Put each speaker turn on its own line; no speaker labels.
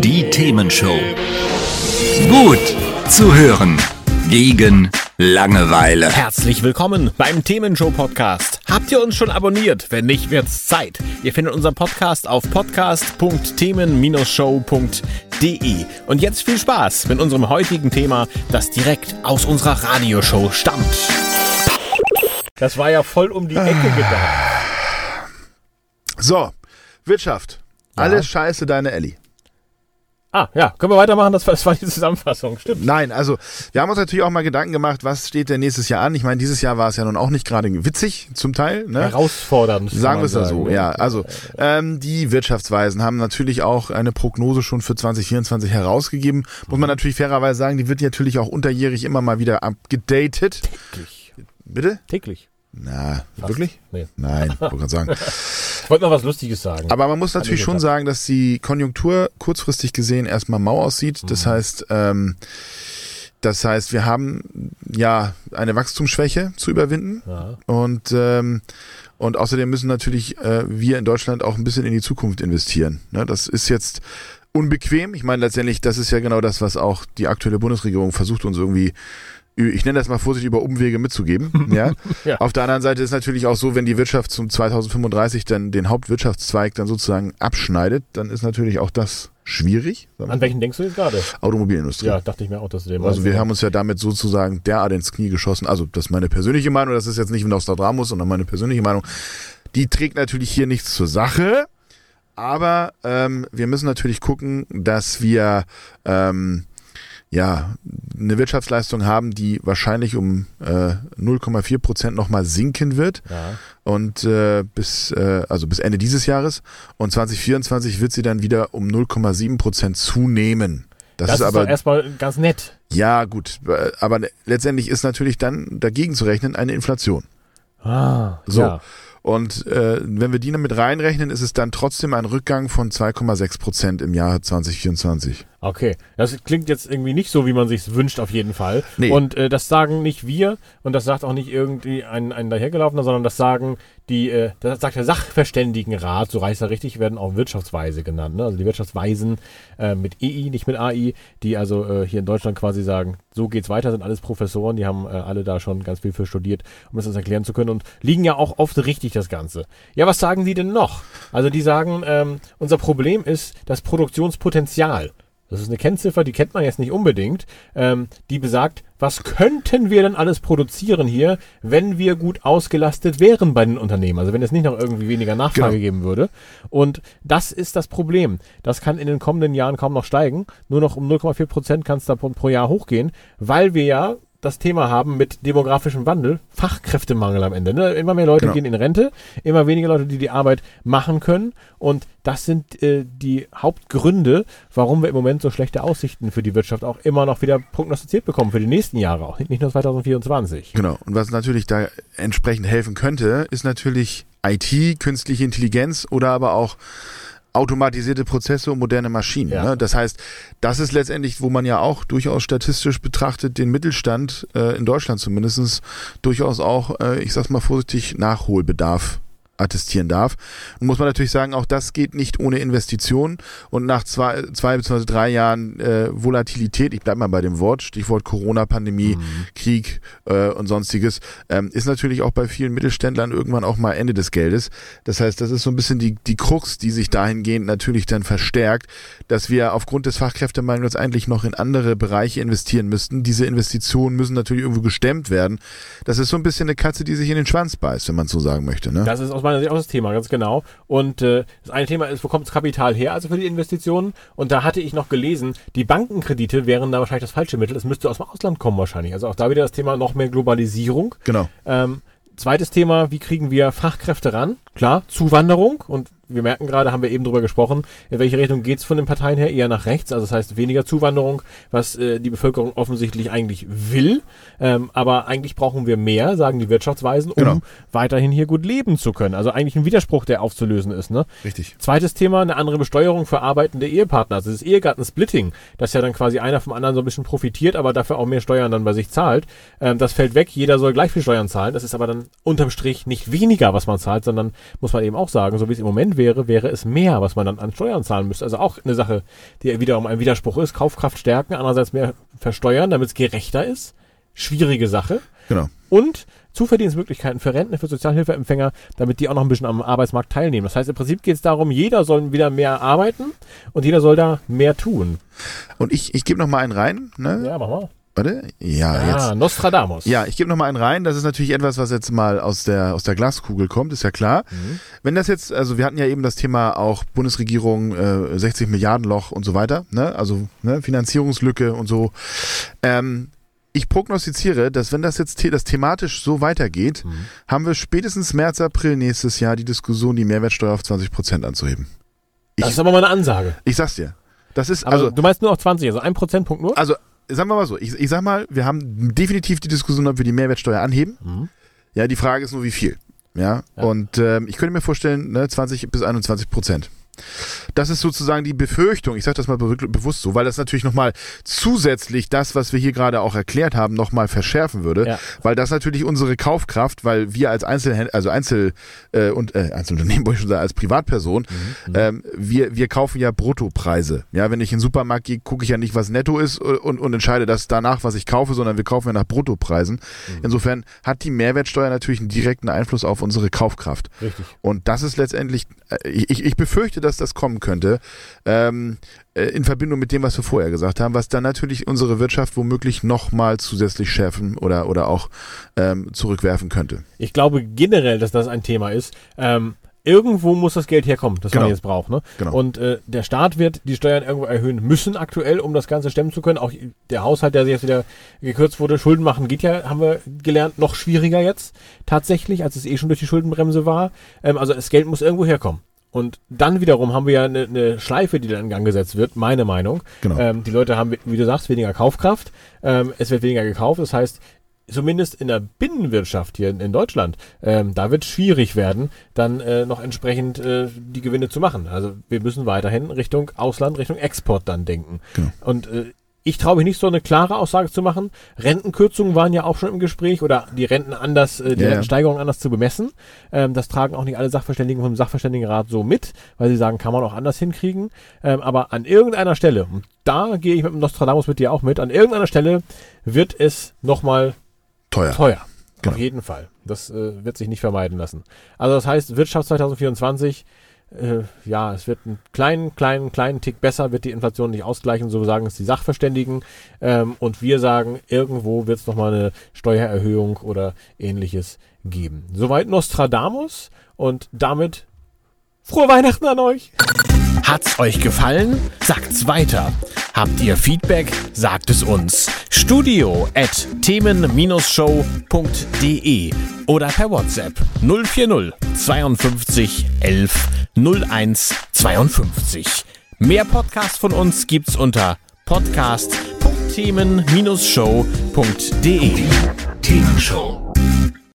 Die Themenshow. Gut zu hören. Gegen Langeweile.
Herzlich willkommen beim Themenshow Podcast. Habt ihr uns schon abonniert? Wenn nicht, wird's Zeit. Ihr findet unseren Podcast auf podcast.themen-show.de. Und jetzt viel Spaß mit unserem heutigen Thema, das direkt aus unserer Radioshow stammt. Das war ja voll um die Ecke gedacht.
So, Wirtschaft. Alles scheiße, deine Elli.
Ah, ja, können wir weitermachen? Das war, das war die Zusammenfassung, stimmt.
Nein, also wir haben uns natürlich auch mal Gedanken gemacht, was steht denn nächstes Jahr an? Ich meine, dieses Jahr war es ja nun auch nicht gerade witzig zum Teil. Ne?
Herausfordernd.
Sagen wir es da so,
ne?
ja. Also ähm, die Wirtschaftsweisen haben natürlich auch eine Prognose schon für 2024 herausgegeben. Muss man natürlich fairerweise sagen, die wird natürlich auch unterjährig immer mal wieder abgedatet.
Täglich.
Bitte?
Täglich.
Na, wirklich?
Nee.
Nein, wollte gerade sagen.
Ich wollte noch was Lustiges sagen.
Aber man muss natürlich
ich
schon sagen, dass die Konjunktur kurzfristig gesehen erstmal mau aussieht. Das
Mhm.
heißt, ähm, das heißt, wir haben ja eine Wachstumsschwäche zu überwinden
ja.
und ähm, und außerdem müssen natürlich äh, wir in Deutschland auch ein bisschen in die Zukunft investieren. Ne? Das ist jetzt unbequem. Ich meine letztendlich, das ist ja genau das, was auch die aktuelle Bundesregierung versucht uns irgendwie ich nenne das mal vorsichtig über Umwege mitzugeben. Ja?
Ja.
Auf der anderen Seite ist natürlich auch so, wenn die Wirtschaft zum 2035 dann den Hauptwirtschaftszweig dann sozusagen abschneidet, dann ist natürlich auch das schwierig.
An welchen denkst du jetzt gerade?
Automobilindustrie.
Ja, dachte ich mir auch, dass du den
Also wir haben uns ja damit sozusagen derart ins Knie geschossen. Also das ist meine persönliche Meinung, das ist jetzt nicht Nostradamus, sondern meine persönliche Meinung. Die trägt natürlich hier nichts zur Sache, aber ähm, wir müssen natürlich gucken, dass wir ähm, ja eine Wirtschaftsleistung haben, die wahrscheinlich um äh, 0,4 Prozent nochmal sinken wird
Ja.
und äh, bis äh, also bis Ende dieses Jahres und 2024 wird sie dann wieder um 0,7 Prozent zunehmen. Das,
Das,
ist
ist,
aber
doch erstmal ganz nett.
ja, gut, aber letztendlich ist natürlich dann dagegen zu rechnen eine Inflation.
Ah,
So.
Ja.
Und äh, wenn wir die damit reinrechnen, ist es dann trotzdem ein Rückgang von 2,6 Prozent im Jahr 2024.
Okay, das klingt jetzt irgendwie nicht so, wie man sich wünscht, auf jeden Fall.
Nee.
Und äh, das sagen nicht wir und das sagt auch nicht irgendwie ein, ein dahergelaufener, sondern das sagen die, äh, das sagt der Sachverständigenrat, so reißt er richtig, werden auch Wirtschaftsweise genannt. Ne? Also die Wirtschaftsweisen äh, mit EI, nicht mit AI, die also äh, hier in Deutschland quasi sagen, so geht's weiter, sind alles Professoren, die haben äh, alle da schon ganz viel für studiert, um das uns erklären zu können und liegen ja auch oft richtig das Ganze. Ja, was sagen die denn noch? Also die sagen, ähm, unser Problem ist das Produktionspotenzial. Das ist eine Kennziffer, die kennt man jetzt nicht unbedingt. Ähm, die besagt, was könnten wir denn alles produzieren hier, wenn wir gut ausgelastet wären bei den Unternehmen? Also wenn es nicht noch irgendwie weniger Nachfrage
Genau.
geben würde. Und das ist das Problem. Das kann in den kommenden Jahren kaum noch steigen. Nur noch um 0,4 Prozent kann es da pro, pro Jahr hochgehen, weil wir ja das Thema haben mit demografischem Wandel, Fachkräftemangel am Ende. Ne? Immer mehr Leute
Genau.
gehen in Rente, immer weniger Leute, die die Arbeit machen können. Und das sind äh, die Hauptgründe, warum wir im Moment so schlechte Aussichten für die Wirtschaft auch immer noch wieder prognostiziert bekommen, für die nächsten Jahre auch, nicht nur 2024.
Genau. Und was natürlich da entsprechend helfen könnte, ist natürlich IT, künstliche Intelligenz oder aber auch automatisierte Prozesse und moderne Maschinen.
Ja.
Ne? Das heißt, das ist letztendlich, wo man ja auch durchaus statistisch betrachtet den Mittelstand äh, in Deutschland zumindestens durchaus auch, äh, ich sag's mal vorsichtig, Nachholbedarf attestieren darf. Und muss man natürlich sagen, auch das geht nicht ohne Investitionen. Und nach zwei, zwei bzw. drei Jahren äh, Volatilität, ich bleib mal bei dem Wort, Stichwort Corona-Pandemie, Krieg äh, und sonstiges, ähm, ist natürlich auch bei vielen Mittelständlern irgendwann auch mal Ende des Geldes. Das heißt, das ist so ein bisschen die, die Krux, die sich dahingehend natürlich dann verstärkt, dass wir aufgrund des Fachkräftemangels eigentlich noch in andere Bereiche investieren müssten. Diese Investitionen müssen natürlich irgendwo gestemmt werden. Das ist so ein bisschen eine Katze, die sich in den Schwanz beißt, wenn man so sagen möchte. Ne?
Das ist aus meiner Sicht auch das Thema, ganz genau. Und äh, das eine Thema ist, wo kommt das Kapital her, also für die Investitionen? Und da hatte ich noch gelesen, die Bankenkredite wären da wahrscheinlich das falsche Mittel. Es müsste aus dem Ausland kommen wahrscheinlich. Also auch da wieder das Thema noch mehr Globalisierung.
Genau.
Ähm, zweites Thema, wie kriegen wir Fachkräfte ran? Klar, Zuwanderung und wir merken gerade, haben wir eben drüber gesprochen, in welche Richtung geht's von den Parteien her? Eher nach rechts, also das heißt weniger Zuwanderung, was äh, die Bevölkerung offensichtlich eigentlich will. Ähm, aber eigentlich brauchen wir mehr, sagen die Wirtschaftsweisen, um
Genau.
weiterhin hier gut leben zu können. Also eigentlich ein Widerspruch, der aufzulösen ist. Ne?
Richtig.
Zweites Thema, eine andere Besteuerung für arbeitende Ehepartner. Also das Ehegattensplitting, dass ja dann quasi einer vom anderen so ein bisschen profitiert, aber dafür auch mehr Steuern dann bei sich zahlt. Ähm, das fällt weg, jeder soll gleich viel Steuern zahlen. Das ist aber dann unterm Strich nicht weniger, was man zahlt, sondern muss man eben auch sagen, so wie es im Moment wäre, wäre es mehr, was man dann an Steuern zahlen müsste. Also auch eine Sache, die wiederum ein Widerspruch ist. Kaufkraft stärken, andererseits mehr versteuern, damit es gerechter ist. Schwierige Sache.
Genau.
Und Zuverdienstmöglichkeiten für Rentner, für Sozialhilfeempfänger, damit die auch noch ein bisschen am Arbeitsmarkt teilnehmen. Das heißt, im Prinzip geht es darum, jeder soll wieder mehr arbeiten und jeder soll da mehr tun.
Und ich, ich gebe noch mal einen rein. Ne?
Ja, mach mal.
Warte. Ja,
Ah,
jetzt.
Nostradamus.
Ja, ich gebe noch mal einen rein. Das ist natürlich etwas, was jetzt mal aus der, aus der Glaskugel kommt, ist ja klar. Wenn das jetzt, also wir hatten ja eben das Thema auch Bundesregierung, äh, 60 Milliarden Loch und so weiter, ne? also ne? Finanzierungslücke und so. Ähm, ich prognostiziere, dass wenn das jetzt the das thematisch so weitergeht, haben wir spätestens März, April nächstes Jahr die Diskussion, die Mehrwertsteuer auf 20 Prozent anzuheben.
Das ist aber mal eine Ansage.
Ich sag's dir. Das ist,
Aber
also,
du meinst nur auf 20, also ein Prozentpunkt nur?
also, sagen wir mal so, ich, ich sag mal, wir haben definitiv die Diskussion, ob wir die Mehrwertsteuer anheben.
Mhm.
Ja, die Frage ist nur, wie viel. Ja,
Ja.
und ähm, ich könnte mir vorstellen, ne, 20 bis 21 Prozent. Das ist sozusagen die Befürchtung, ich sage das mal be bewusst so, weil das natürlich nochmal zusätzlich das, was wir hier gerade auch erklärt haben, nochmal verschärfen würde,
Ja.
weil das natürlich unsere Kaufkraft, weil wir als Einzelhändler, also Einzel- äh, und äh, Einzelunternehmen, wollte ich schon sagen, als Privatperson, ähm, wir, wir kaufen ja Bruttopreise. Ja, wenn ich in den Supermarkt gehe, gucke ich ja nicht, was netto ist äh, und, und entscheide das danach, was ich kaufe, sondern wir kaufen ja nach Bruttopreisen. Insofern hat die Mehrwertsteuer natürlich einen direkten Einfluss auf unsere Kaufkraft.
Richtig.
Und das ist letztendlich, äh, ich, ich befürchte, dass das kommen könnte, ähm, äh, in Verbindung mit dem, was wir vorher gesagt haben, was dann natürlich unsere Wirtschaft womöglich nochmal zusätzlich schärfen oder, oder auch ähm, zurückwerfen könnte.
Ich glaube generell, dass das ein Thema ist. Ähm, irgendwo muss das Geld herkommen, das
Genau.
man jetzt braucht. Ne?
Genau.
Und äh, der Staat wird die Steuern irgendwo erhöhen müssen aktuell, um das Ganze stemmen zu können. Auch der Haushalt, der jetzt wieder gekürzt wurde, Schulden machen geht ja, haben wir gelernt, noch schwieriger jetzt tatsächlich, als es eh schon durch die Schuldenbremse war. Ähm, also das Geld muss irgendwo herkommen. Und dann wiederum haben wir ja eine, eine Schleife, die dann in Gang gesetzt wird, meine Meinung.
Genau.
Ähm, die Leute haben, wie du sagst, weniger Kaufkraft. Ähm, es wird weniger gekauft. Das heißt, zumindest in der Binnenwirtschaft hier in, in Deutschland, ähm, da wird es schwierig werden, dann äh, noch entsprechend äh, die Gewinne zu machen. Also wir müssen weiterhin Richtung Ausland, Richtung Export dann denken.
Genau.
Und äh, ich traue mich nicht, so eine klare Aussage zu machen. Rentenkürzungen waren ja auch schon im Gespräch oder die Renten anders, äh, die
ja.
Rentensteigerung anders zu bemessen. Ähm, das tragen auch nicht alle Sachverständigen vom Sachverständigenrat so mit, weil sie sagen, kann man auch anders hinkriegen. Ähm, aber an irgendeiner Stelle, und da gehe ich mit dem Nostradamus mit dir auch mit, an irgendeiner Stelle wird es nochmal
Teuer.
teuer.
Genau.
Auf jeden Fall. Das äh, wird sich nicht vermeiden lassen. Also das heißt, Wirtschaft 2024, äh, ja, es wird einen kleinen, kleinen, kleinen Tick besser, wird die Inflation nicht ausgleichen, so sagen es die Sachverständigen. Ähm, und wir sagen, irgendwo wird es nochmal eine Steuererhöhung oder ähnliches geben. Soweit Nostradamus und damit frohe Weihnachten an euch.
Hat's euch gefallen? Sagt's weiter. Habt ihr Feedback? Sagt es uns. Studio at themen-show.de oder per WhatsApp 040 52 11 01 52. Mehr Podcasts von uns gibt's unter podcast.themen-show.de.
Themenshow.